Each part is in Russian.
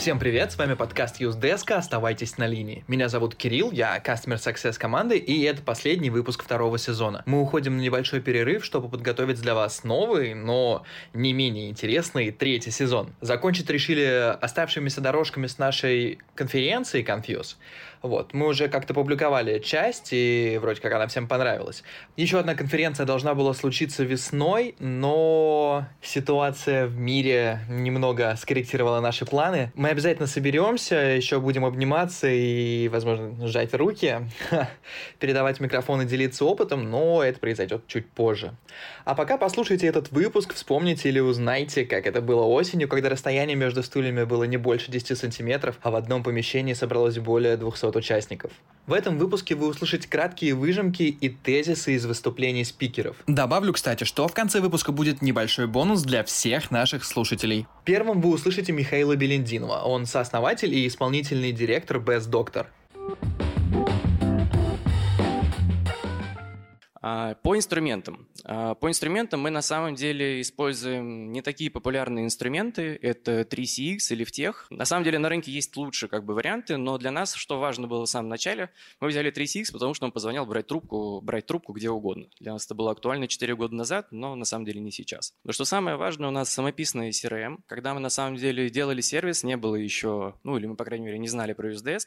Всем привет, с вами подкаст UseDesk, оставайтесь на линии. Меня зовут Кирилл, я Customer Success команды, и это последний выпуск второго сезона. Мы уходим на небольшой перерыв, чтобы подготовить для вас новый, но не менее интересный третий сезон. Закончить решили оставшимися дорожками с нашей конференции Confuse. Вот, мы уже как-то публиковали часть, и вроде как она всем понравилась. Еще одна конференция должна была случиться весной, но ситуация в мире немного скорректировала наши планы. Мы обязательно соберемся, еще будем обниматься и, возможно, сжать руки, передавать микрофон и делиться опытом, но это произойдет чуть позже. А пока послушайте этот выпуск, вспомните или узнайте, как это было осенью, когда расстояние между стульями было не больше 10 сантиметров, а в одном помещении собралось более 200 500 участников. В этом выпуске вы услышите краткие выжимки и тезисы из выступлений спикеров. Добавлю, кстати, что в конце выпуска будет небольшой бонус для всех наших слушателей. Первым вы услышите Михаила Белендинова. Он сооснователь и исполнительный директор Best Doctor. По инструментам. А, по инструментам мы на самом деле используем не такие популярные инструменты, это 3CX или Vtech. На самом деле на рынке есть лучше как бы варианты, но для нас, что важно было в самом начале, мы взяли 3CX, потому что он позвонял брать трубку, брать трубку где угодно. Для нас это было актуально 4 года назад, но на самом деле не сейчас. Но что самое важное, у нас самописный CRM. Когда мы на самом деле делали сервис, не было еще, ну или мы, по крайней мере, не знали про UseDesk,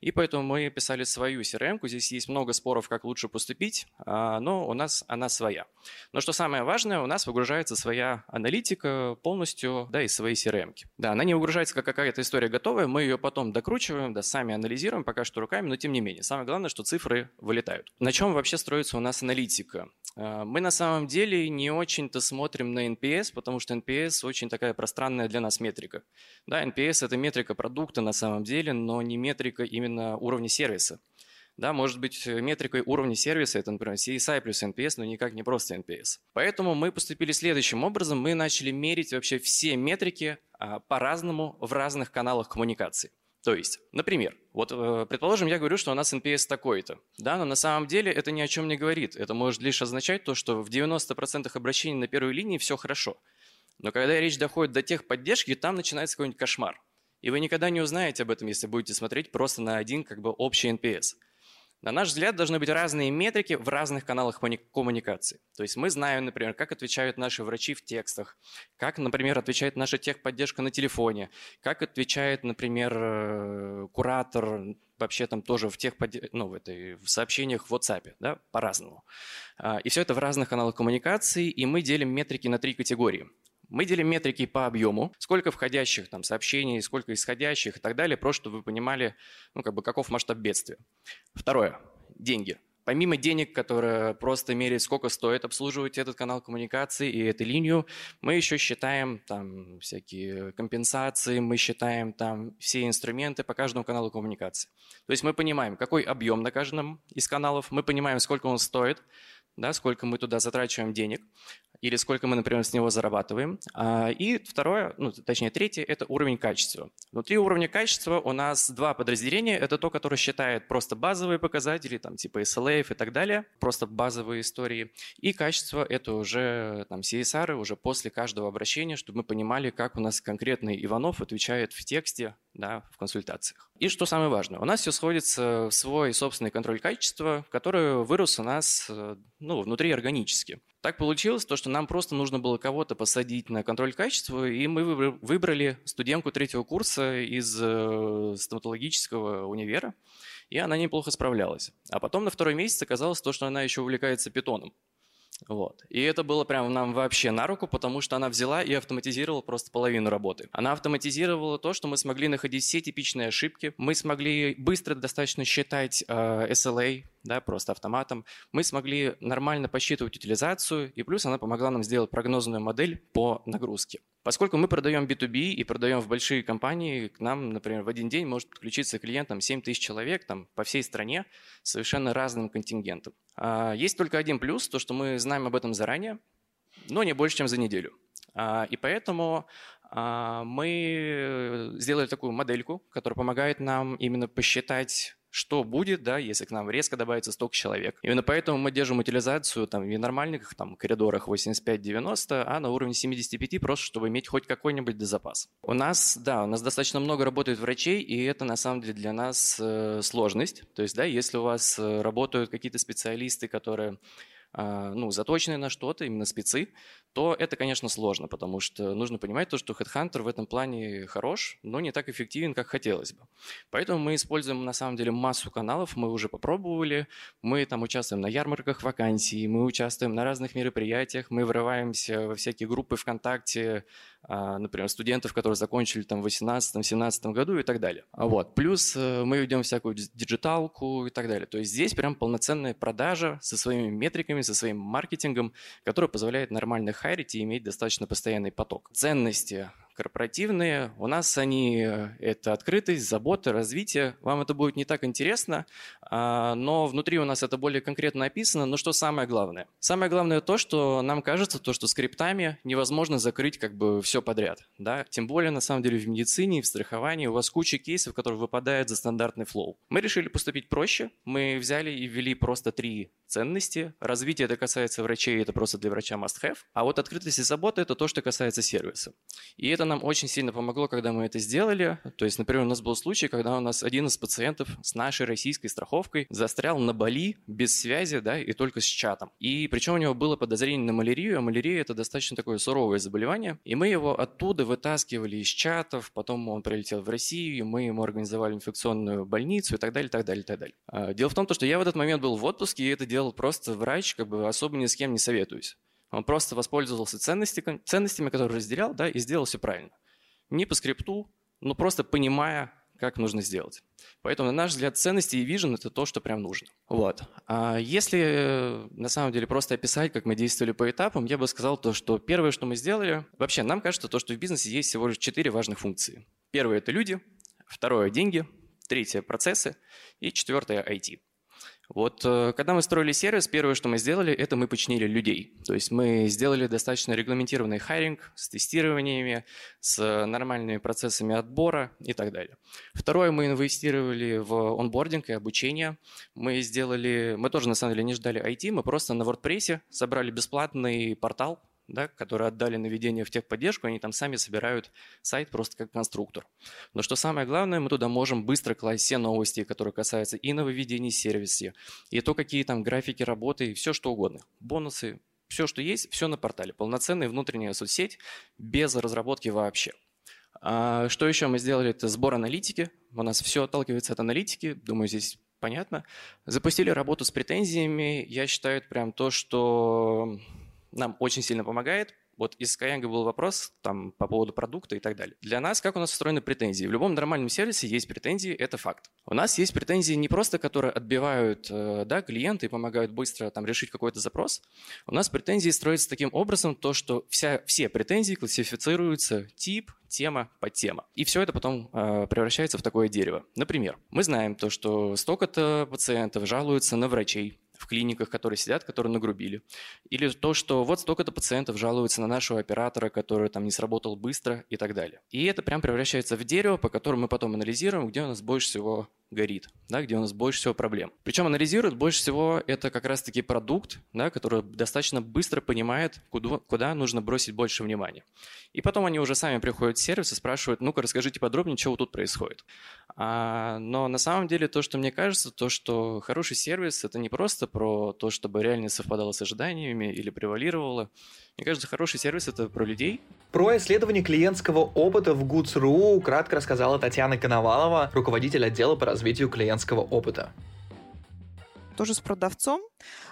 и поэтому мы писали свою CRM. -ку. Здесь есть много споров, как лучше поступить, а, но у нас она своя. Но что самое важное, у нас выгружается своя аналитика полностью, да, из своей CRM. -ки. Да, она не выгружается как какая-то история готовая, мы ее потом докручиваем, да, сами анализируем, пока что руками, но тем не менее. Самое главное, что цифры вылетают. На чем вообще строится у нас аналитика? А, мы на самом деле не очень-то смотрим на NPS, потому что NPS очень такая пространная для нас метрика. Да, NPS – это метрика продукта на самом деле, но не метрика именно уровня сервиса. Да, может быть, э, метрикой уровня сервиса это, например, CSI плюс NPS, но никак не просто NPS. Поэтому мы поступили следующим образом. Мы начали мерить вообще все метрики а, по-разному в разных каналах коммуникации. То есть, например, вот э, предположим, я говорю, что у нас NPS такой-то, да, но на самом деле это ни о чем не говорит. Это может лишь означать то, что в 90% обращений на первой линии все хорошо. Но когда речь доходит до техподдержки, там начинается какой-нибудь кошмар. И вы никогда не узнаете об этом, если будете смотреть просто на один как бы общий NPS. На наш взгляд, должны быть разные метрики в разных каналах коммуникации. То есть мы знаем, например, как отвечают наши врачи в текстах, как, например, отвечает наша техподдержка на телефоне, как отвечает, например, э, куратор вообще там тоже в тех ну, в, этой, в сообщениях в WhatsApp, да, по-разному. А, и все это в разных каналах коммуникации, и мы делим метрики на три категории. Мы делим метрики по объему, сколько входящих там сообщений, сколько исходящих и так далее, просто чтобы вы понимали, ну, как бы, каков масштаб бедствия. Второе. Деньги. Помимо денег, которые просто меряют, сколько стоит обслуживать этот канал коммуникации и эту линию, мы еще считаем там всякие компенсации, мы считаем там все инструменты по каждому каналу коммуникации. То есть мы понимаем, какой объем на каждом из каналов, мы понимаем, сколько он стоит, да, сколько мы туда затрачиваем денег или сколько мы, например, с него зарабатываем. А, и второе, ну, точнее, третье – это уровень качества. Внутри уровня качества у нас два подразделения. Это то, которое считает просто базовые показатели, там, типа SLA и так далее, просто базовые истории. И качество – это уже там, CSR, уже после каждого обращения, чтобы мы понимали, как у нас конкретный Иванов отвечает в тексте, да, в консультациях. И что самое важное, у нас все сходится в свой собственный контроль качества, который вырос у нас э, ну, внутри органически. Так получилось, то, что нам просто нужно было кого-то посадить на контроль качества, и мы выбрали студентку третьего курса из э, стоматологического универа, и она неплохо справлялась. А потом на второй месяц оказалось то, что она еще увлекается питоном. Вот. И это было прям нам вообще на руку, потому что она взяла и автоматизировала просто половину работы. Она автоматизировала то, что мы смогли находить все типичные ошибки, мы смогли быстро достаточно считать э, SLA, да, просто автоматом. Мы смогли нормально посчитывать утилизацию, и плюс она помогла нам сделать прогнозную модель по нагрузке. Поскольку мы продаем B2B и продаем в большие компании, к нам, например, в один день может подключиться клиентам 7 тысяч человек там, по всей стране с совершенно разным контингентом. А, есть только один плюс, то что мы знаем об этом заранее, но не больше, чем за неделю. А, и поэтому а, мы сделали такую модельку, которая помогает нам именно посчитать что будет, да, если к нам резко добавится столько человек. Именно поэтому мы держим утилизацию там, в нормальных там, коридорах 85-90, а на уровне 75, просто чтобы иметь хоть какой-нибудь запас. У нас, да, у нас достаточно много работает врачей, и это на самом деле для нас э, сложность. То есть, да, если у вас э, работают какие-то специалисты, которые а, ну, заточенные на что-то, именно спецы, то это, конечно, сложно, потому что нужно понимать то, что HeadHunter в этом плане хорош, но не так эффективен, как хотелось бы. Поэтому мы используем, на самом деле, массу каналов, мы уже попробовали, мы там участвуем на ярмарках вакансий, мы участвуем на разных мероприятиях, мы врываемся во всякие группы ВКонтакте, а, например, студентов, которые закончили там в 18-17 году и так далее. Вот. Плюс э, мы ведем всякую диджиталку и так далее. То есть здесь прям полноценная продажа со своими метриками, со своим маркетингом, который позволяет нормально хайрить и иметь достаточно постоянный поток. Ценности корпоративные. У нас они э, – это открытость, забота, развитие. Вам это будет не так интересно, а, но внутри у нас это более конкретно описано. Но что самое главное? Самое главное то, что нам кажется, то, что скриптами невозможно закрыть как бы все подряд. Да? Тем более, на самом деле, в медицине, в страховании у вас куча кейсов, которые выпадают за стандартный flow. Мы решили поступить проще. Мы взяли и ввели просто три ценности. Развитие это касается врачей, это просто для врача must-have. А вот открытость и забота – это то, что касается сервиса. И это нам очень сильно помогло, когда мы это сделали. То есть, например, у нас был случай, когда у нас один из пациентов с нашей российской страховкой застрял на Бали без связи, да, и только с чатом. И причем у него было подозрение на малярию, а малярия это достаточно такое суровое заболевание. И мы его оттуда вытаскивали из чатов, потом он прилетел в Россию, мы ему организовали инфекционную больницу и так далее, так далее, так далее. А, дело в том, что я в этот момент был в отпуске, и это делал просто врач, как бы особо ни с кем не советуюсь. Он просто воспользовался ценности, ценностями, которые разделял, да, и сделал все правильно. Не по скрипту, но просто понимая, как нужно сделать. Поэтому, на наш взгляд, ценности и вижен – это то, что прям нужно. Вот. А если, на самом деле, просто описать, как мы действовали по этапам, я бы сказал то, что первое, что мы сделали… Вообще, нам кажется, то, что в бизнесе есть всего лишь четыре важных функции. Первое – это люди, второе – деньги, третье – процессы и четвертое – IT. Вот э, когда мы строили сервис, первое, что мы сделали, это мы починили людей. То есть мы сделали достаточно регламентированный хайринг с тестированиями, с нормальными процессами отбора и так далее. Второе, мы инвестировали в онбординг и обучение. Мы сделали, мы тоже на самом деле не ждали IT, мы просто на WordPress собрали бесплатный портал, да, которые отдали наведение в техподдержку, они там сами собирают сайт просто как конструктор. Но что самое главное, мы туда можем быстро класть все новости, которые касаются и нововведений сервиса, и то, какие там графики работы, и все что угодно. Бонусы, все, что есть, все на портале. Полноценная внутренняя соцсеть без разработки вообще. А что еще мы сделали? Это сбор аналитики. У нас все отталкивается от аналитики. Думаю, здесь понятно. Запустили работу с претензиями. Я считаю, это прям то, что нам очень сильно помогает. Вот из Skyeng был вопрос там, по поводу продукта и так далее. Для нас, как у нас устроены претензии? В любом нормальном сервисе есть претензии, это факт. У нас есть претензии не просто, которые отбивают э, да, клиенты и помогают быстро там, решить какой-то запрос. У нас претензии строятся таким образом, то, что вся, все претензии классифицируются тип, тема, подтема. И все это потом э, превращается в такое дерево. Например, мы знаем то, что столько-то пациентов жалуются на врачей, в клиниках, которые сидят, которые нагрубили. Или то, что вот столько-то пациентов жалуются на нашего оператора, который там не сработал быстро и так далее. И это прям превращается в дерево, по которому мы потом анализируем, где у нас больше всего горит, да, где у нас больше всего проблем. Причем анализирует больше всего это как раз-таки продукт, да, который достаточно быстро понимает, куда, куда нужно бросить больше внимания. И потом они уже сами приходят в сервис и спрашивают, ну-ка расскажите подробнее, что тут происходит. А, но на самом деле то, что мне кажется, то, что хороший сервис, это не просто про то, чтобы реально совпадало с ожиданиями или превалировало. Мне кажется, хороший сервис – это про людей. Про исследование клиентского опыта в Goods.ru кратко рассказала Татьяна Коновалова, руководитель отдела по развитию клиентского опыта. Тоже с продавцом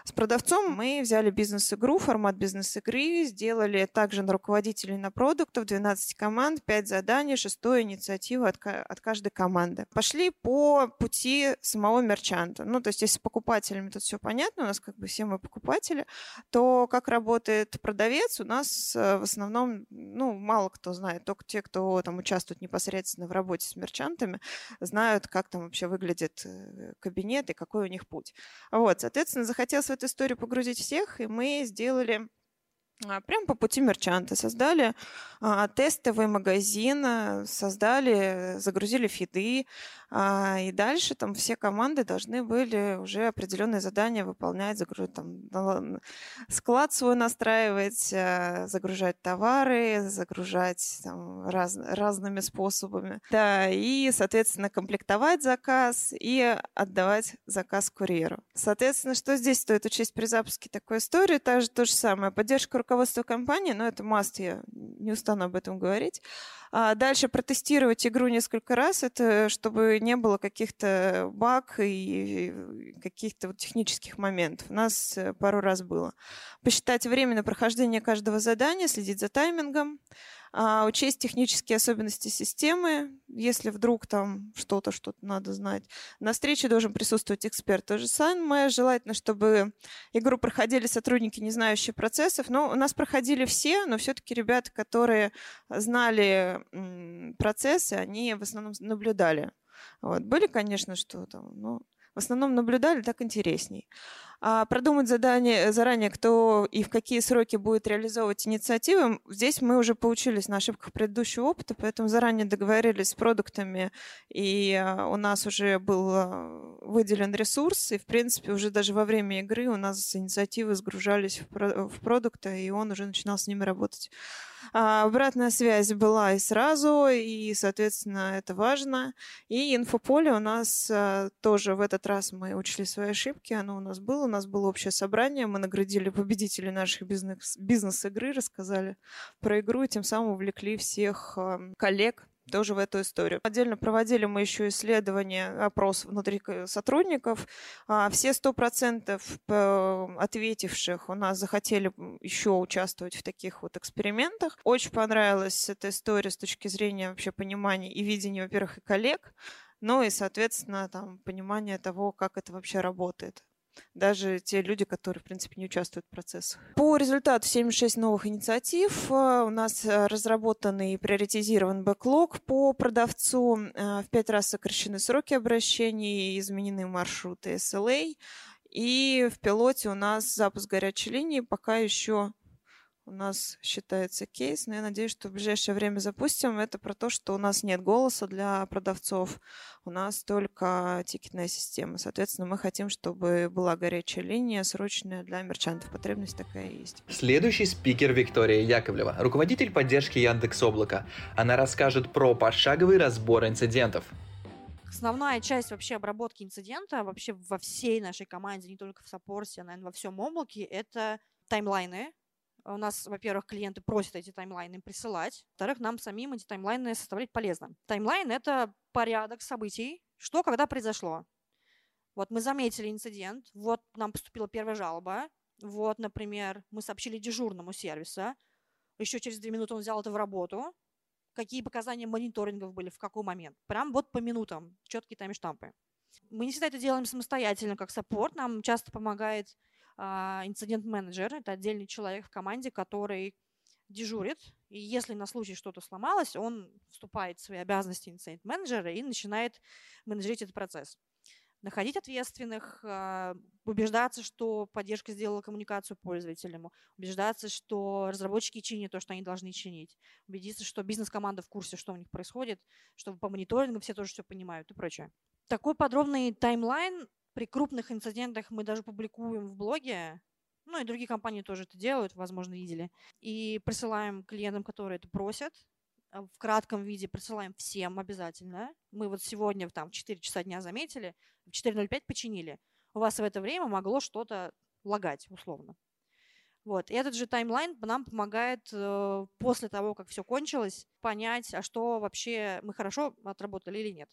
с продавцом мы взяли бизнес-игру, формат бизнес-игры, сделали также на руководителей на продуктов 12 команд, 5 заданий, 6 инициатива от, от каждой команды. Пошли по пути самого мерчанта. Ну, то есть, если с покупателями тут все понятно, у нас как бы все мы покупатели, то как работает продавец, у нас э, в основном, ну, мало кто знает, только те, кто там участвует непосредственно в работе с мерчантами, знают, как там вообще выглядит э, кабинет и какой у них путь. Вот, соответственно, захотелось эту историю погрузить всех, и мы сделали А, прямо по пути мерчанта. Создали а, тестовый магазин, а, создали, загрузили фиды, а, и дальше там все команды должны были уже определенные задания выполнять, загружать там склад свой настраивать, а, загружать товары, загружать там, раз, разными способами. Да, и, соответственно, комплектовать заказ и отдавать заказ курьеру. Соответственно, что здесь стоит учесть при запуске такой истории? Также то же самое. Поддержка руководства компании, но это маст, я не устану об этом говорить. А дальше протестировать игру несколько раз, это чтобы не было каких-то баг и каких-то вот технических моментов. У нас э, пару раз было. Посчитать время на прохождение каждого задания, следить за таймингом, а, учесть технические особенности системы, если вдруг там что-то, что-то надо знать. На встрече должен присутствовать эксперт. То же самое. Желательно, чтобы игру проходили сотрудники, не знающие процессов. Но у нас проходили все, но все-таки ребята, которые знали процессы, они в основном наблюдали. Вот. Были, конечно, что там, но в основном наблюдали, так интересней. А продумать задание заранее, кто и в какие сроки будет реализовывать инициативы, здесь мы уже поучились на ошибках предыдущего опыта, поэтому заранее договорились с продуктами, и а, у нас уже был а, выделен ресурс, и, в принципе, уже даже во время игры у нас инициативы сгружались в продукты, и он уже начинал с ними работать. А, обратная связь была и сразу, и, соответственно, это важно. И инфополе у нас тоже в этот раз мы учли свои ошибки, оно у нас было, нас было общее собрание, мы наградили победителей наших бизнес, бизнес-игры, рассказали про игру, и тем самым увлекли всех коллег тоже в эту историю. Отдельно проводили мы еще исследование, опрос внутри сотрудников. А, все 100% э, ответивших у нас захотели еще участвовать в таких вот экспериментах. Очень понравилась эта история с точки зрения вообще понимания и видения, во-первых, и коллег, ну и, соответственно, там, понимание того, как это вообще работает даже те люди, которые, в принципе, не участвуют в процессах. По результату 76 новых инициатив э, у нас э, разработанный и приоритизирован бэклог по продавцу. Э, в пять раз сокращены сроки обращений, изменены маршруты SLA. И в пилоте у нас запуск горячей линии пока еще у нас считается кейс, но я надеюсь, что в ближайшее время запустим. Это про то, что у нас нет голоса для продавцов, у нас только тикетная система. Соответственно, мы хотим, чтобы была горячая линия срочная для мерчантов. Потребность такая есть. Следующий спикер Виктория Яковлева, руководитель поддержки Яндекс Облака. Она расскажет про пошаговый разбор инцидентов. Основная часть вообще обработки инцидента вообще во всей нашей команде, не только в саппорте, а, наверное, во всем облаке, это таймлайны, у нас, во-первых, клиенты просят эти таймлайны присылать, во-вторых, нам самим эти таймлайны составлять полезно. Таймлайн — это порядок событий, что когда произошло. Вот мы заметили инцидент, вот нам поступила первая жалоба, вот, например, мы сообщили дежурному сервиса, еще через две минуты он взял это в работу, какие показания мониторингов были, в какой момент. Прям вот по минутам, четкие таймштампы. Мы не всегда это делаем самостоятельно, как саппорт. Нам часто помогает а, инцидент-менеджер. Это отдельный человек в команде, который дежурит, и если на случай что-то сломалось, он вступает в свои обязанности инцидент-менеджера и начинает менеджерить этот процесс. Находить ответственных, а, убеждаться, что поддержка сделала коммуникацию пользователям, убеждаться, что разработчики чинят то, что они должны чинить, убедиться, что бизнес-команда в курсе, что у них происходит, чтобы по мониторингу все тоже все понимают и прочее. Такой подробный таймлайн при крупных инцидентах мы даже публикуем в блоге, ну и другие компании тоже это делают, возможно, видели. И присылаем клиентам, которые это просят. А в кратком виде присылаем всем обязательно. Мы вот сегодня там, в 4 часа дня заметили, в 4.05 починили. У вас в это время могло что-то лагать, условно. Вот. И этот же таймлайн нам помогает э, после того, как все кончилось, понять, а что вообще мы хорошо отработали или нет.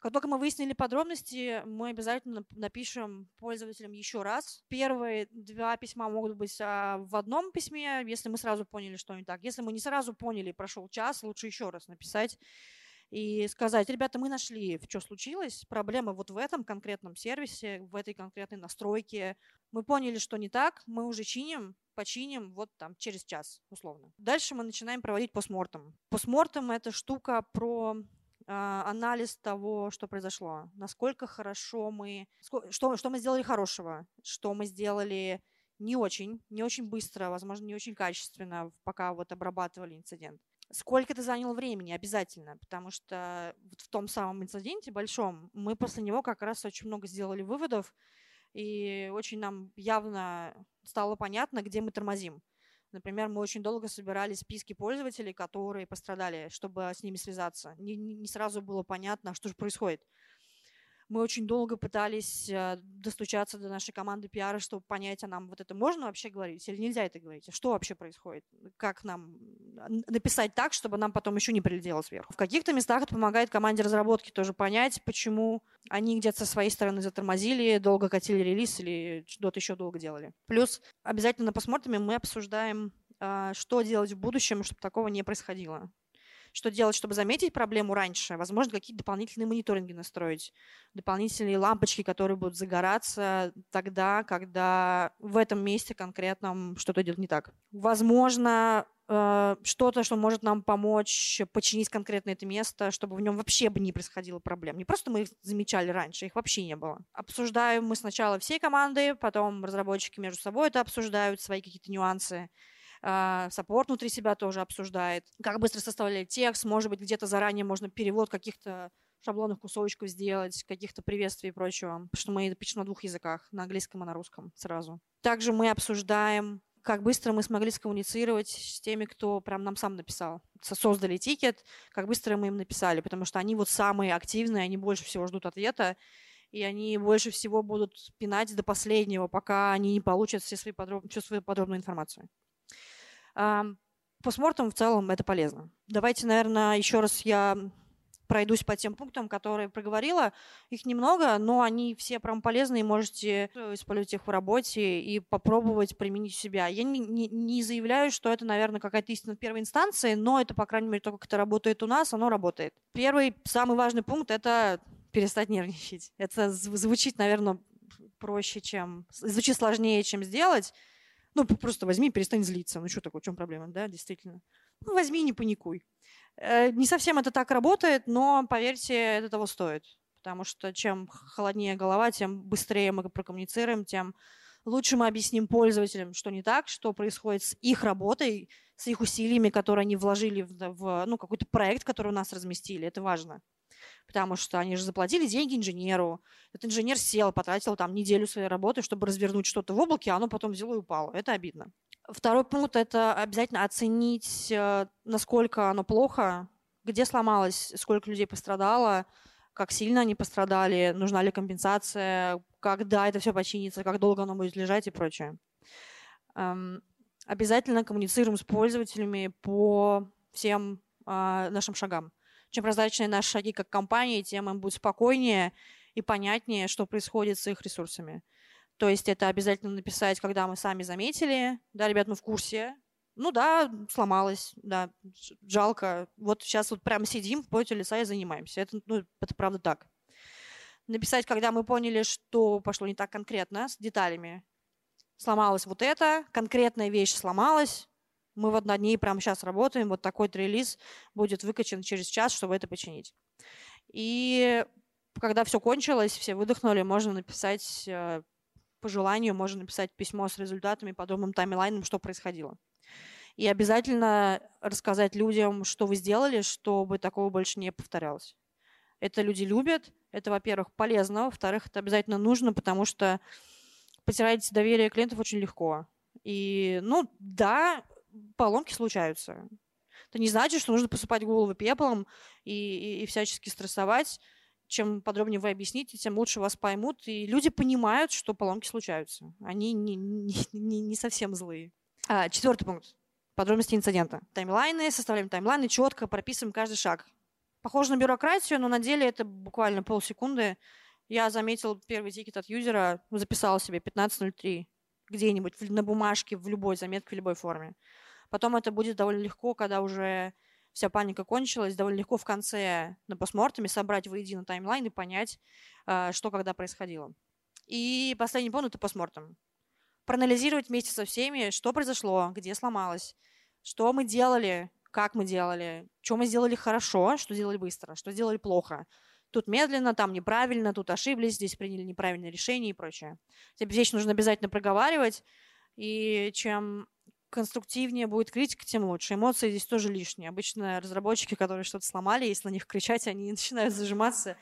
Как только мы выяснили подробности, мы обязательно напишем пользователям еще раз. Первые два письма могут быть а, в одном письме, если мы сразу поняли, что не так. Если мы не сразу поняли, прошел час, лучше еще раз написать и сказать, ребята, мы нашли, что случилось, проблема вот в этом конкретном сервисе, в этой конкретной настройке. Мы поняли, что не так, мы уже чиним, починим вот там через час, условно. Дальше мы начинаем проводить постмортом. Постмортом — это штука про анализ того, что произошло. Насколько хорошо мы... Что, что мы сделали хорошего, что мы сделали не очень, не очень быстро, возможно, не очень качественно, пока вот обрабатывали инцидент. Сколько это заняло времени? Обязательно, потому что вот в том самом инциденте большом мы после него как раз очень много сделали выводов, и очень нам явно стало понятно, где мы тормозим. Например, мы очень долго собирали списки пользователей, которые пострадали, чтобы с ними связаться. Не, не сразу было понятно, что же происходит. Мы очень долго пытались э, достучаться до нашей команды пиара, чтобы понять, а нам вот это можно вообще говорить или нельзя это говорить? А что вообще происходит? Как нам написать так, чтобы нам потом еще не прилетело сверху? В каких-то местах это помогает команде разработки тоже понять, почему они где-то со своей стороны затормозили, долго катили релиз или что-то еще долго делали. Плюс обязательно на посмотрим мы обсуждаем, а, что делать в будущем, чтобы такого не происходило. Что делать, чтобы заметить проблему раньше? Возможно, какие-то дополнительные мониторинги настроить, дополнительные лампочки, которые будут загораться тогда, когда в этом месте конкретном что-то идет не так. Возможно, э, что-то, что может нам помочь починить конкретно это место, чтобы в нем вообще бы не происходило проблем. Не просто мы их замечали раньше, их вообще не было. Обсуждаем мы сначала всей команды, потом разработчики между собой это обсуждают, свои какие-то нюансы. А, support внутри себя тоже обсуждает, как быстро составлять текст, может быть, где-то заранее можно перевод каких-то шаблонных кусочков сделать, каких-то приветствий и прочего, потому что мы пишем на двух языках, на английском и на русском сразу. Также мы обсуждаем как быстро мы смогли скоммуницировать с теми, кто прям нам сам написал. Создали ticket, как быстро мы им написали, потому что они вот самые активные, они больше всего ждут ответа, и они больше всего будут пинать до последнего, пока они не получат все свои подроб... всю свою подробную информацию. Постмортом в целом это полезно. Давайте, наверное, еще раз я пройдусь по тем пунктам, которые проговорила. Их немного, но они все прям полезные, можете использовать их в работе и попробовать применить себя. Я не, не, не заявляю, что это, наверное, какая-то истина в первой инстанции, но это, по крайней мере, то, как это работает у нас, оно работает. Первый, самый важный пункт – это перестать нервничать. Это звучит, наверное, проще, чем... Звучит сложнее, чем сделать, ну, просто возьми, перестань злиться. Ну, что такое, в чем проблема, да, действительно. Ну, возьми, не паникуй. Э, не совсем это так работает, но, поверьте, это того стоит. Потому что чем холоднее голова, тем быстрее мы прокоммуницируем, тем лучше мы объясним пользователям, что не так, что происходит с их работой, с их усилиями, которые они вложили в, в ну, какой-то проект, который у нас разместили. Это важно потому что они же заплатили деньги инженеру. Этот инженер сел, потратил там неделю своей работы, чтобы развернуть что-то в облаке, а оно потом взяло и упало. Это обидно. Второй пункт – это обязательно оценить, э, насколько оно плохо, где сломалось, сколько людей пострадало, как сильно они пострадали, нужна ли компенсация, когда это все починится, как долго оно будет лежать и прочее. Эм, обязательно коммуницируем с пользователями по всем а, нашим шагам. Чем прозрачнее наши шаги как компании, тем им будет спокойнее и понятнее, что происходит с их ресурсами. То есть это обязательно написать, когда мы сами заметили, да, ребят, мы в курсе, ну да, сломалось, да, жалко. Вот сейчас вот прямо сидим в поте леса и занимаемся. Это, ну, это правда так. Написать, когда мы поняли, что пошло не так конкретно, с деталями. Сломалось вот это, конкретная вещь сломалась, мы вот над ней прямо сейчас работаем, вот такой релиз будет выкачан через час, чтобы это починить. И когда все кончилось, все выдохнули, можно написать э, по желанию, можно написать письмо с результатами, подобным таймлайном, что происходило. И обязательно рассказать людям, что вы сделали, чтобы такого больше не повторялось. Это люди любят, это, во-первых, полезно, во-вторых, это обязательно нужно, потому что потерять доверие клиентов очень легко. И, ну, да, поломки случаются. Это не значит, что нужно посыпать голову пеплом и, и, и всячески стрессовать. Чем подробнее вы объясните, тем лучше вас поймут. И люди понимают, что поломки случаются. Они не, не, не, не совсем злые. А, четвертый пункт. Подробности инцидента. Таймлайны, составляем таймлайны, четко прописываем каждый шаг. Похоже на бюрократию, но на деле это буквально полсекунды. Я заметил первый ticket от юзера, записал себе 15.03 где-нибудь на бумажке, в любой заметке, в любой форме. Потом это будет довольно легко, когда уже вся паника кончилась, довольно легко в конце на постмортеме собрать воедино timeline и понять, а, что когда происходило. И последний пункт – это postmortem. Проанализировать вместе со всеми, что произошло, где сломалось, что мы делали, как мы делали, что мы сделали хорошо, что сделали быстро, что сделали плохо – Тут медленно, там неправильно, тут ошиблись, здесь приняли неправильное решение и прочее. Эти вещи нужно обязательно проговаривать И чем конструктивнее будет критика, тем лучше. Эмоции здесь тоже лишние. Обычно разработчики, которые что-то сломали, если на них кричать, они начинают зажиматься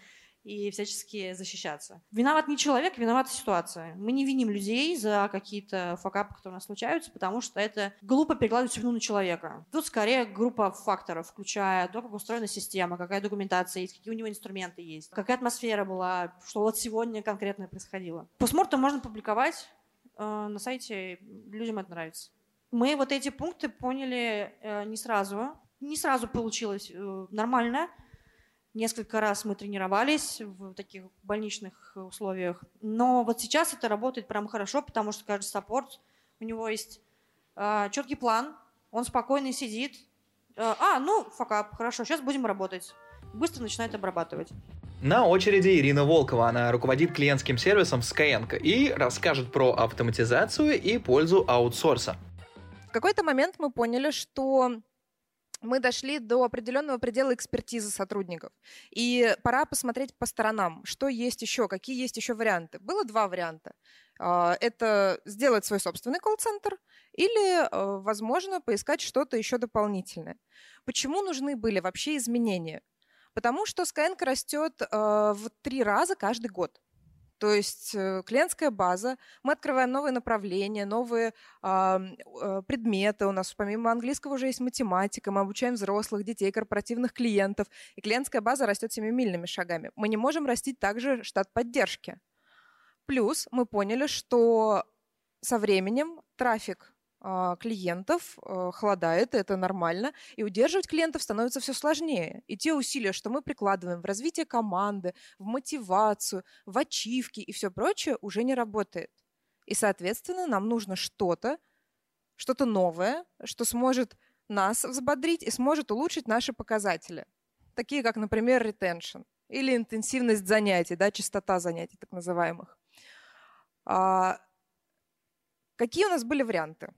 и всячески защищаться. Виноват не человек, виновата ситуация. Мы не виним людей за какие-то факапы, которые у нас случаются, потому что это глупо перекладывать вину на человека. Тут скорее группа факторов, включая то, как устроена система, какая документация есть, какие у него инструменты есть, какая атмосфера была, что вот сегодня конкретно происходило. Постмортом можно публиковать э, на сайте, людям это нравится. Мы вот эти пункты поняли э, не сразу. Не сразу получилось э, нормально. Несколько раз мы тренировались в таких больничных условиях. Но вот сейчас это работает прям хорошо, потому что каждый саппорт, у него есть э, четкий план, он спокойно сидит. Э, а, ну, факап, хорошо, сейчас будем работать. Быстро начинает обрабатывать. На очереди Ирина Волкова. Она руководит клиентским сервисом Skyeng и расскажет про автоматизацию и пользу аутсорса. В какой-то момент мы поняли, что мы дошли до определенного предела экспертизы сотрудников. И пора посмотреть по сторонам, что есть еще, какие есть еще варианты. Было два варианта. А, это сделать свой собственный колл-центр или, а, возможно, поискать что-то еще дополнительное. Почему нужны были вообще изменения? Потому что Skyeng растет а, в три раза каждый год. То есть э, клиентская база, мы открываем новые направления, новые э, предметы. У нас помимо английского уже есть математика, мы обучаем взрослых, детей, корпоративных клиентов. И клиентская база растет семимильными шагами. Мы не можем растить также штат поддержки. Плюс мы поняли, что со временем трафик клиентов э, холодает, это нормально, и удерживать клиентов становится все сложнее. И те усилия, что мы прикладываем в развитие команды, в мотивацию, в ачивки и все прочее, уже не работает. И, соответственно, нам нужно что-то, что-то новое, что сможет нас взбодрить и сможет улучшить наши показатели. Такие как, например, retention или интенсивность занятий, да, частота занятий так называемых. А, какие у нас были варианты?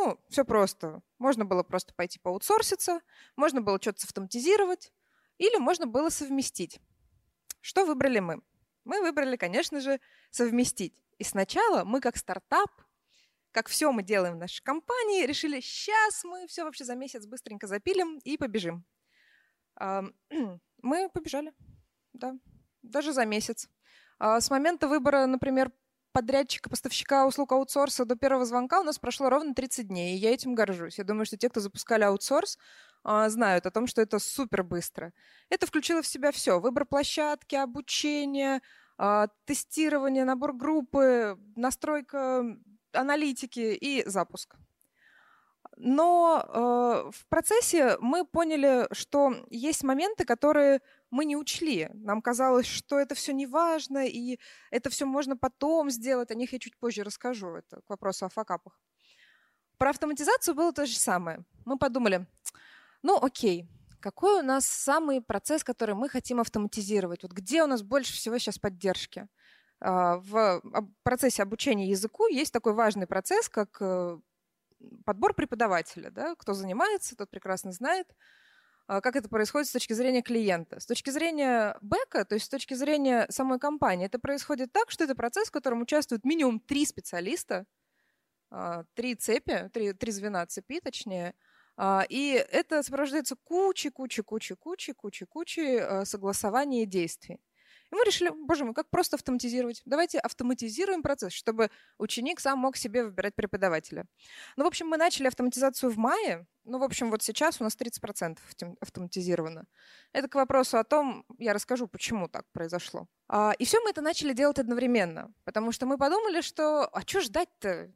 Ну, все просто. Можно было просто пойти поаутсорситься, можно было что-то автоматизировать, или можно было совместить. Что выбрали мы? Мы выбрали, конечно же, совместить. И сначала мы как стартап, как все мы делаем в нашей компании, решили, сейчас мы все вообще за месяц быстренько запилим и побежим. Мы побежали, да, даже за месяц. А с момента выбора, например, подрядчика, поставщика услуг аутсорса до первого звонка у нас прошло ровно 30 дней, и я этим горжусь. Я думаю, что те, кто запускали аутсорс, а, знают о том, что это супер быстро. Это включило в себя все. Выбор площадки, обучение, а, тестирование, набор группы, настройка аналитики и запуск. Но э, в процессе мы поняли, что есть моменты, которые мы не учли. Нам казалось, что это все не важно, и это все можно потом сделать. О них я чуть позже расскажу. Это к вопросу о факапах. Про автоматизацию было то же самое. Мы подумали, ну окей, какой у нас самый процесс, который мы хотим автоматизировать? Вот где у нас больше всего сейчас поддержки? А, в процессе обучения языку есть такой важный процесс, как э, подбор преподавателя. Да? Кто занимается, тот прекрасно знает. А, как это происходит с точки зрения клиента. С точки зрения бэка, то есть с точки зрения самой компании, это происходит так, что это процесс, в котором участвуют минимум три специалиста, а, три цепи, три, три звена цепи, точнее, а, и это сопровождается кучей, кучей, кучей, кучей, кучей, кучей согласований и действий. И мы решили, боже мой, как просто автоматизировать. Давайте автоматизируем процесс, чтобы ученик сам мог себе выбирать преподавателя. Ну, в общем, мы начали автоматизацию в мае. Ну, в общем, вот сейчас у нас 30% автоматизировано. Это к вопросу о том, я расскажу, почему так произошло. А, и все мы это начали делать одновременно, потому что мы подумали, что а что ждать-то?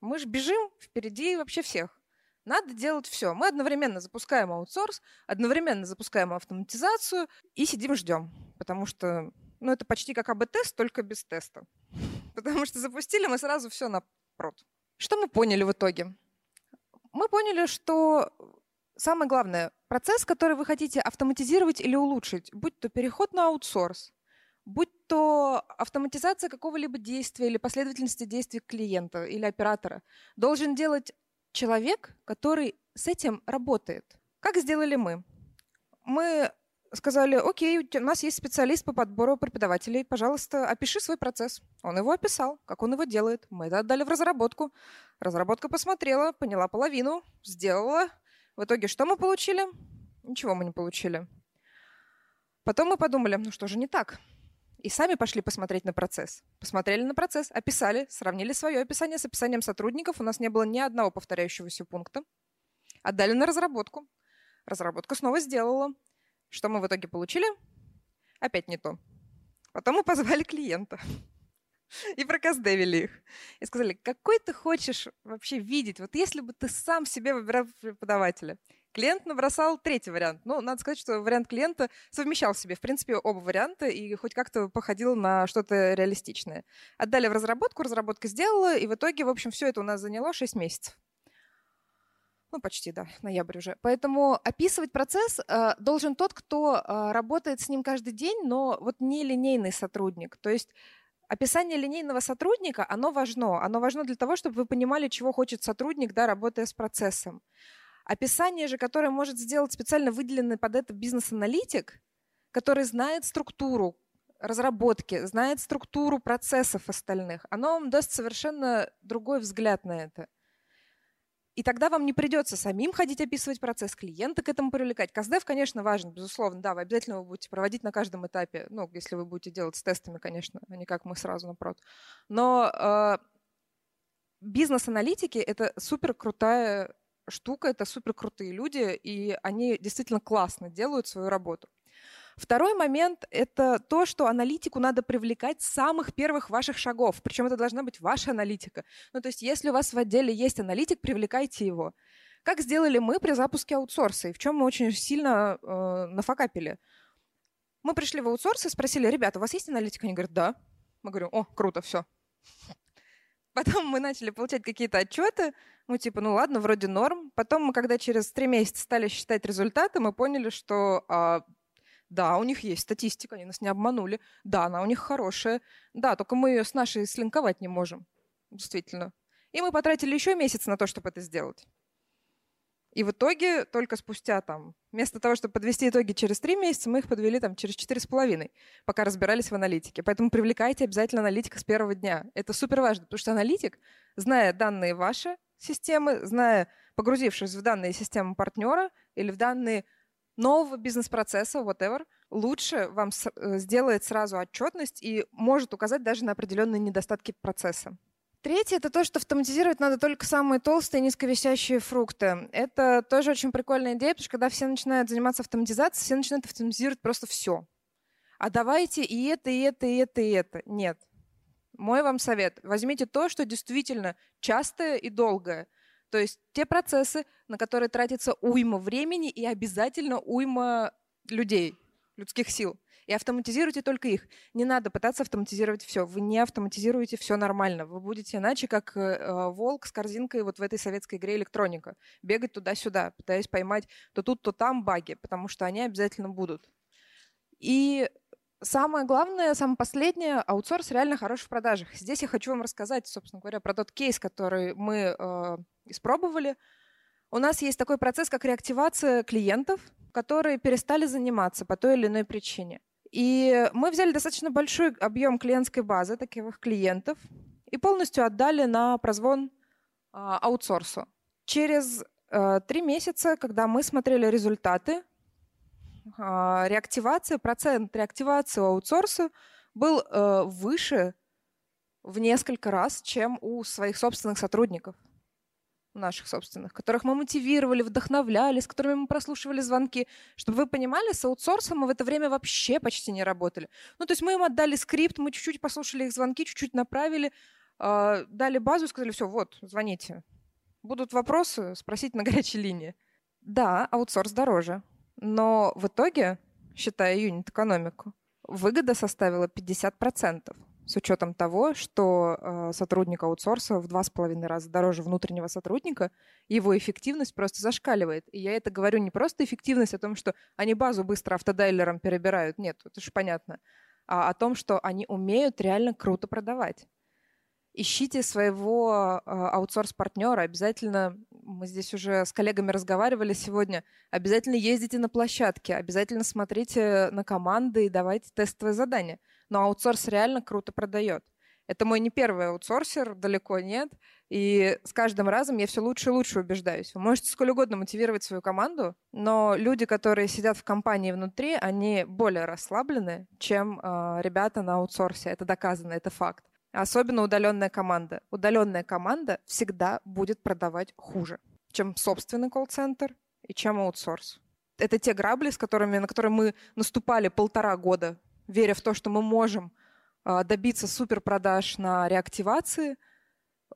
Мы же бежим впереди вообще всех. Надо делать все. Мы одновременно запускаем аутсорс, одновременно запускаем автоматизацию и сидим ждем. Потому что ну, это почти как АБ-тест, только без теста. Потому что запустили мы сразу все на прод. Что мы поняли в итоге? Мы поняли, что самое главное, процесс, который вы хотите автоматизировать или улучшить, будь то переход на аутсорс, будь то автоматизация какого-либо действия или последовательности действий клиента или оператора, должен делать человек, который с этим работает. Как сделали мы? Мы сказали, окей, у нас есть специалист по подбору преподавателей, пожалуйста, опиши свой процесс. Он его описал, как он его делает. Мы это отдали в разработку. Разработка посмотрела, поняла половину, сделала. В итоге что мы получили? Ничего мы не получили. Потом мы подумали, ну что же не так? И сами пошли посмотреть на процесс. Посмотрели на процесс, описали, сравнили свое описание с описанием сотрудников. У нас не было ни одного повторяющегося пункта. Отдали на разработку. Разработка снова сделала. Что мы в итоге получили? Опять не то. Потом мы позвали клиента и проказдевили их. И сказали, какой ты хочешь вообще видеть? Вот если бы ты сам себе выбирал преподавателя. Клиент набросал третий вариант. Ну, надо сказать, что вариант клиента совмещал в себе, в принципе, оба варианта и хоть как-то походил на что-то реалистичное. Отдали в разработку, разработка сделала, и в итоге, в общем, все это у нас заняло 6 месяцев. Ну, почти, да, ноябрь уже. Поэтому описывать процесс э, должен тот, кто э, работает с ним каждый день, но вот не линейный сотрудник. То есть описание линейного сотрудника, оно важно. Оно важно для того, чтобы вы понимали, чего хочет сотрудник, да, работая с процессом. Описание же, которое может сделать специально выделенный под это бизнес-аналитик, который знает структуру разработки, знает структуру процессов остальных, оно вам даст совершенно другой взгляд на это. И тогда вам не придется самим ходить описывать процесс, клиента к этому привлекать. КАЗДЕВ, конечно, важен, безусловно, да, вы обязательно его будете проводить на каждом этапе, ну, если вы будете делать с тестами, конечно, а не как мы сразу на прод. Но э, бизнес-аналитики — это супер крутая штука, это супер крутые люди, и они действительно классно делают свою работу. Второй момент — это то, что аналитику надо привлекать с самых первых ваших шагов. Причем это должна быть ваша аналитика. Ну, то есть если у вас в отделе есть аналитик, привлекайте его. Как сделали мы при запуске аутсорса, и в чем мы очень сильно э, нафакапили. Мы пришли в аутсорс и спросили, ребята, у вас есть аналитика? Они говорят, да. Мы говорим, о, круто, все. Потом мы начали получать какие-то отчеты, ну, типа, ну ладно, вроде норм. Потом мы, когда через три месяца стали считать результаты, мы поняли, что а, да, у них есть статистика, они нас не обманули. Да, она у них хорошая. Да, только мы ее с нашей слинковать не можем. Действительно. И мы потратили еще месяц на то, чтобы это сделать. И в итоге только спустя там, вместо того, чтобы подвести итоги через три месяца, мы их подвели там через четыре с половиной, пока разбирались в аналитике. Поэтому привлекайте обязательно аналитика с первого дня. Это супер важно, потому что аналитик, зная данные ваши системы, зная, погрузившись в данные системы партнера или в данные нового бизнес-процесса, whatever, лучше вам э, сделает сразу отчетность и может указать даже на определенные недостатки процесса. Третье — это то, что автоматизировать надо только самые толстые низковисящие фрукты. Это тоже очень прикольная идея, потому что когда все начинают заниматься автоматизацией, все начинают автоматизировать просто все. А давайте и это, и это, и это, и это. Нет. Мой вам совет. Возьмите то, что действительно частое и долгое. То есть те процессы, на которые тратится уйма времени и обязательно уйма людей, людских сил. И автоматизируйте только их. Не надо пытаться автоматизировать все. Вы не автоматизируете все нормально. Вы будете иначе, как э, волк с корзинкой вот в этой советской игре электроника. Бегать туда-сюда, пытаясь поймать то тут, то там баги, потому что они обязательно будут. И Самое главное, самое последнее, аутсорс реально хорош в продажах. Здесь я хочу вам рассказать, собственно говоря, про тот кейс, который мы э, испробовали. У нас есть такой процесс, как реактивация клиентов, которые перестали заниматься по той или иной причине. И мы взяли достаточно большой объем клиентской базы таких клиентов и полностью отдали на прозвон э, аутсорсу. Через э, три месяца, когда мы смотрели результаты, реактивация, процент реактивации у аутсорса был э, выше в несколько раз, чем у своих собственных сотрудников, наших собственных, которых мы мотивировали, вдохновляли, с которыми мы прослушивали звонки. Чтобы вы понимали, с аутсорсом мы в это время вообще почти не работали. Ну, то есть мы им отдали скрипт, мы чуть-чуть послушали их звонки, чуть-чуть направили, а, дали базу и сказали, все, вот, звоните. Будут вопросы, спросить на горячей линии. Да, аутсорс дороже. Но в итоге, считая юнит-экономику, выгода составила 50% с учетом того, что э, сотрудник аутсорса в два с половиной раза дороже внутреннего сотрудника, его эффективность просто зашкаливает. И я это говорю не просто эффективность о том, что они базу быстро автодайлером перебирают, нет, это же понятно, а о том, что они умеют реально круто продавать. Ищите своего э, аутсорс-партнера, обязательно мы здесь уже с коллегами разговаривали сегодня, обязательно ездите на площадки, обязательно смотрите на команды и давайте тестовые задания. Но аутсорс реально круто продает. Это мой не первый аутсорсер, далеко нет. И с каждым разом я все лучше и лучше убеждаюсь. Вы можете сколь угодно мотивировать свою команду, но люди, которые сидят в компании внутри, они более расслаблены, чем э, ребята на аутсорсе. Это доказано, это факт. Особенно удаленная команда. Удаленная команда всегда будет продавать хуже, чем собственный колл-центр и чем аутсорс. Это те грабли, с которыми, на которые мы наступали полтора года, веря в то, что мы можем а, добиться суперпродаж на реактивации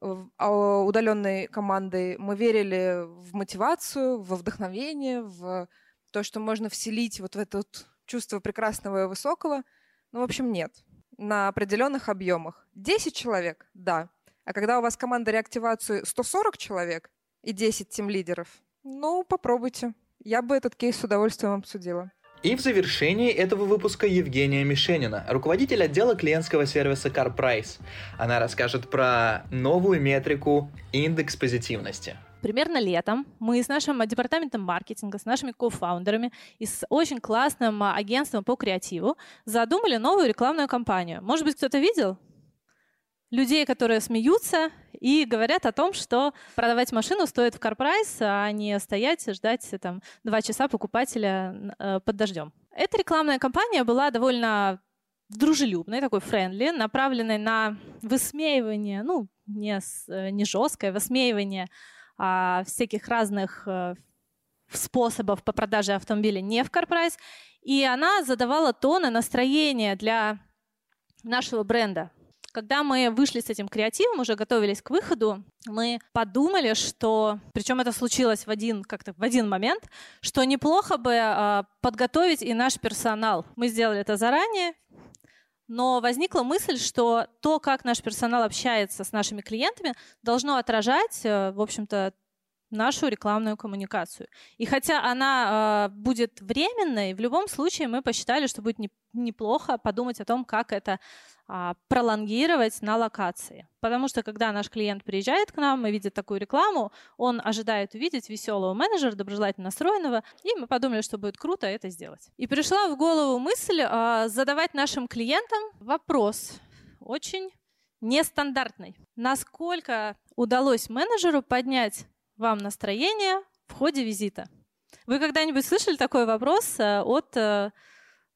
а, удаленной командой. Мы верили в мотивацию, во вдохновение, в то, что можно вселить вот в это вот чувство прекрасного и высокого. Ну, в общем, нет на определенных объемах. 10 человек, да. А когда у вас команда реактивации 140 человек и 10 тим-лидеров, ну, попробуйте. Я бы этот кейс с удовольствием обсудила. И в завершении этого выпуска Евгения Мишенина, руководитель отдела клиентского сервиса CarPrice. Она расскажет про новую метрику индекс позитивности примерно летом мы с нашим департаментом маркетинга, с нашими кофаундерами и с очень классным агентством по креативу задумали новую рекламную кампанию. Может быть, кто-то видел? людей, которые смеются и говорят о том, что продавать машину стоит в CarPrice, а не стоять, ждать там два часа покупателя э, под дождем. Эта рекламная кампания была довольно дружелюбной, такой френдли, направленной на высмеивание, ну, не, э, не жесткое, высмеивание а, всяких разных а, способов по продаже автомобиля не в CarPrice. И она задавала тон и настроение для нашего бренда. Когда мы вышли с этим креативом, уже готовились к выходу, мы подумали, что, причем это случилось в один, как-то в один момент, что неплохо бы э, подготовить и наш персонал. Мы сделали это заранее, но возникла мысль, что то, как наш персонал общается с нашими клиентами, должно отражать, э, в общем-то, нашу рекламную коммуникацию. И хотя она э, будет временной, в любом случае мы посчитали, что будет не, неплохо подумать о том, как это э, пролонгировать на локации. Потому что когда наш клиент приезжает к нам и видит такую рекламу, он ожидает увидеть веселого менеджера, доброжелательно настроенного, и мы подумали, что будет круто это сделать. И пришла в голову мысль э, задавать нашим клиентам вопрос очень нестандартный. Насколько удалось менеджеру поднять вам настроение в ходе визита? Вы когда-нибудь слышали такой вопрос э, от э,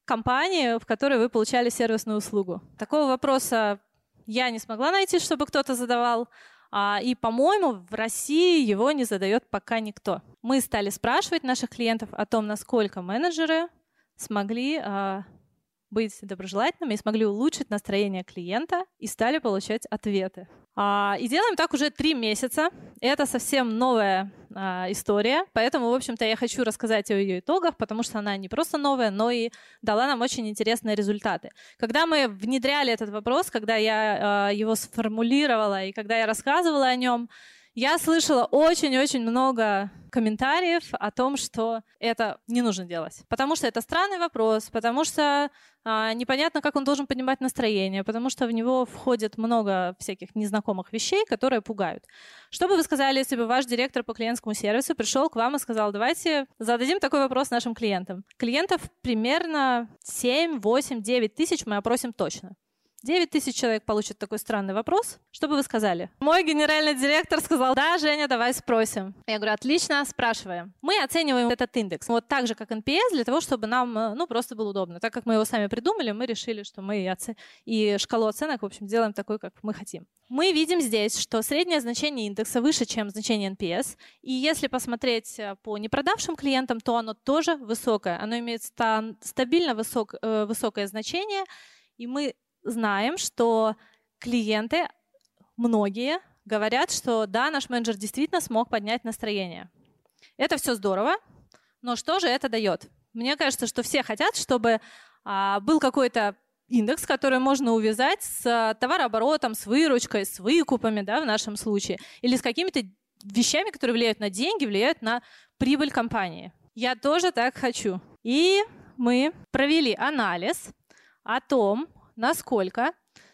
компании, в которой вы получали сервисную услугу? Такого вопроса я не смогла найти, чтобы кто-то задавал. А, и, по-моему, в России его не задает пока никто. Мы стали спрашивать наших клиентов о том, насколько менеджеры смогли а, быть доброжелательными и смогли улучшить настроение клиента и стали получать ответы. А, и делаем так уже три месяца. Это совсем новая а, история, поэтому, в общем-то, я хочу рассказать о ее итогах, потому что она не просто новая, но и дала нам очень интересные результаты. Когда мы внедряли этот вопрос, когда я а, его сформулировала и когда я рассказывала о нем, я слышала очень-очень много комментариев о том, что это не нужно делать. Потому что это странный вопрос, потому что а, непонятно, как он должен поднимать настроение, потому что в него входит много всяких незнакомых вещей, которые пугают. Что бы вы сказали, если бы ваш директор по клиентскому сервису пришел к вам и сказал, давайте зададим такой вопрос нашим клиентам. Клиентов примерно 7, 8, 9 тысяч мы опросим точно. 9 тысяч человек получат такой странный вопрос. Что бы вы сказали? Мой генеральный директор сказал, да, Женя, давай спросим. Я говорю, отлично, спрашиваем. Мы оцениваем этот индекс вот так же, как NPS, для того, чтобы нам, э, ну, просто было удобно. Так как мы его сами придумали, мы решили, что мы оце... и шкалу оценок, в общем, делаем такой, как мы хотим. Мы видим здесь, что среднее значение индекса выше, чем значение NPS. И если посмотреть э, по непродавшим клиентам, то оно тоже высокое. Оно имеет стабильно высок... Э, высокое значение. И мы знаем, что клиенты, многие, говорят, что да, наш менеджер действительно смог поднять настроение. Это все здорово, но что же это дает? Мне кажется, что все хотят, чтобы а, был какой-то индекс, который можно увязать с товарооборотом, с выручкой, с выкупами, да, в нашем случае, или с какими-то вещами, которые влияют на деньги, влияют на прибыль компании. Я тоже так хочу. И мы провели анализ о том, насколько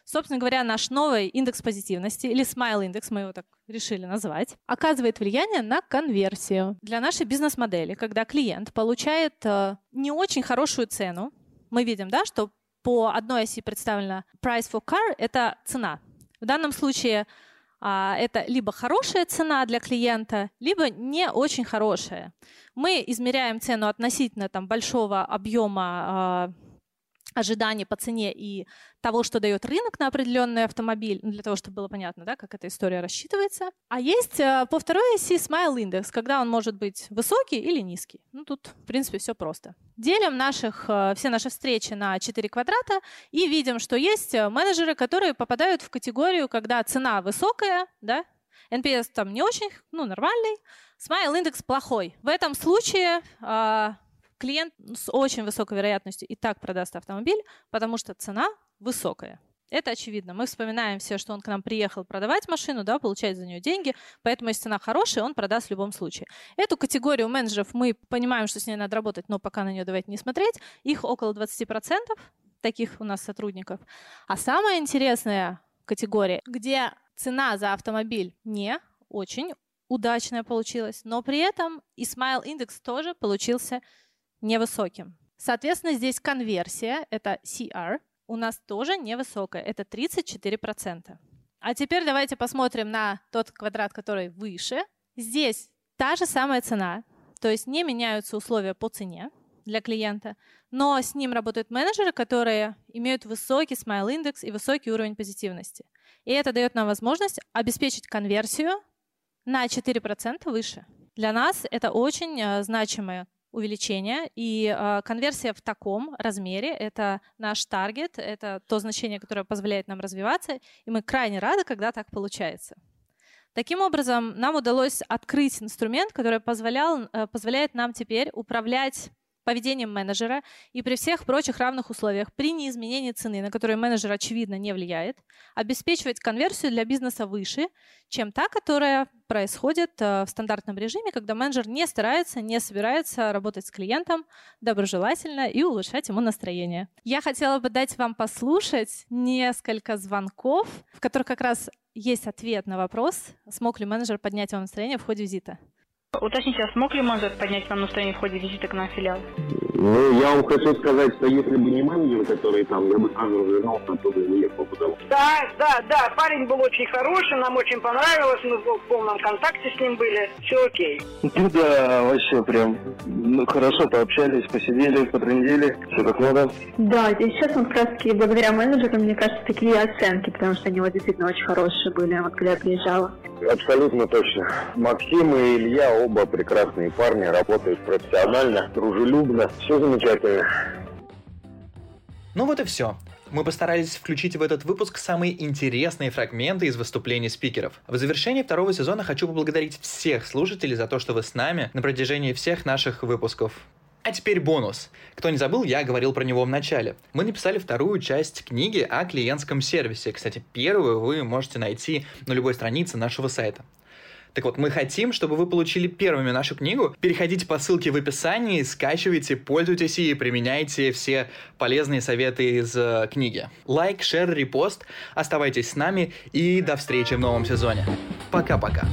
Собственно говоря, наш новый индекс позитивности, или Smile индекс, мы его так решили назвать, оказывает влияние на конверсию. Для нашей бизнес-модели, когда клиент получает э, не очень хорошую цену, мы видим, да, что по одной оси представлена price for car — это цена. В данном случае а, это либо хорошая цена для клиента, либо не очень хорошая. Мы измеряем цену относительно там, большого объема а, ожиданий по цене и того, что дает рынок на определенный автомобиль, ну, для того, чтобы было понятно, да, как эта история рассчитывается. А есть э, по второй оси Smile Index, когда он может быть высокий или низкий. Ну, тут, в принципе, все просто. Делим наших, э, все наши встречи на 4 квадрата и видим, что есть э, менеджеры, которые попадают в категорию, когда цена высокая, да, NPS там не очень, ну, нормальный, Smile Index плохой. В этом случае клиент с очень высокой вероятностью и так продаст автомобиль, потому что цена высокая. Это очевидно. Мы вспоминаем все, что он к нам приехал продавать машину, да, получать за нее деньги, поэтому если цена хорошая, он продаст в любом случае. Эту категорию менеджеров мы понимаем, что с ней надо работать, но пока на нее давайте не смотреть. Их около 20% таких у нас сотрудников. А самая интересная категория, где цена за автомобиль не очень удачная получилась, но при этом и Smile Index тоже получился невысоким. Соответственно, здесь конверсия, это CR, у нас тоже невысокая, это 34%. А теперь давайте посмотрим на тот квадрат, который выше. Здесь та же самая цена, то есть не меняются условия по цене для клиента, но с ним работают менеджеры, которые имеют высокий смайл индекс и высокий уровень позитивности. И это дает нам возможность обеспечить конверсию на 4% выше. Для нас это очень э, значимая увеличение, и э, конверсия в таком размере — это наш таргет, это то значение, которое позволяет нам развиваться, и мы крайне рады, когда так получается. Таким образом, нам удалось открыть инструмент, который позволял, э, позволяет нам теперь управлять поведением менеджера и при всех прочих равных условиях, при неизменении цены, на которую менеджер, очевидно, не влияет, обеспечивать конверсию для бизнеса выше, чем та, которая происходит э, в стандартном режиме, когда менеджер не старается, не собирается работать с клиентом доброжелательно и улучшать ему настроение. Я хотела бы дать вам послушать несколько звонков, в которых как раз есть ответ на вопрос, смог ли менеджер поднять вам настроение в ходе визита. Уточните, а смог ли менеджер поднять вам настроение в ходе визита к нам в филиал? Ну, я вам хочу сказать, что если бы не менеджер, который там, я бы сразу развернулся, оттуда и уехал потому Да, да, да, парень был очень хороший, нам очень понравилось, мы в полном контакте с ним были, все окей. Ну да, вообще прям, ну хорошо пообщались, посидели, потрындели, все как надо. Да, и сейчас он как раз таки благодаря менеджеру, мне кажется, такие оценки, потому что они вот действительно очень хорошие были, вот когда я приезжала. Абсолютно точно. Максим и Илья оба прекрасные парни, работают профессионально, дружелюбно. Все замечательно. Ну вот и все. Мы постарались включить в этот выпуск самые интересные фрагменты из выступлений спикеров. В завершении второго сезона хочу поблагодарить всех слушателей за то, что вы с нами на протяжении всех наших выпусков. А теперь бонус. Кто не забыл, я говорил про него в начале. Мы написали вторую часть книги о клиентском сервисе. Кстати, первую вы можете найти на любой странице нашего сайта. Так вот, мы хотим, чтобы вы получили первыми нашу книгу. Переходите по ссылке в описании, скачивайте, пользуйтесь и применяйте все полезные советы из э, книги. Лайк, шер, репост. Оставайтесь с нами и до встречи в новом сезоне. Пока-пока.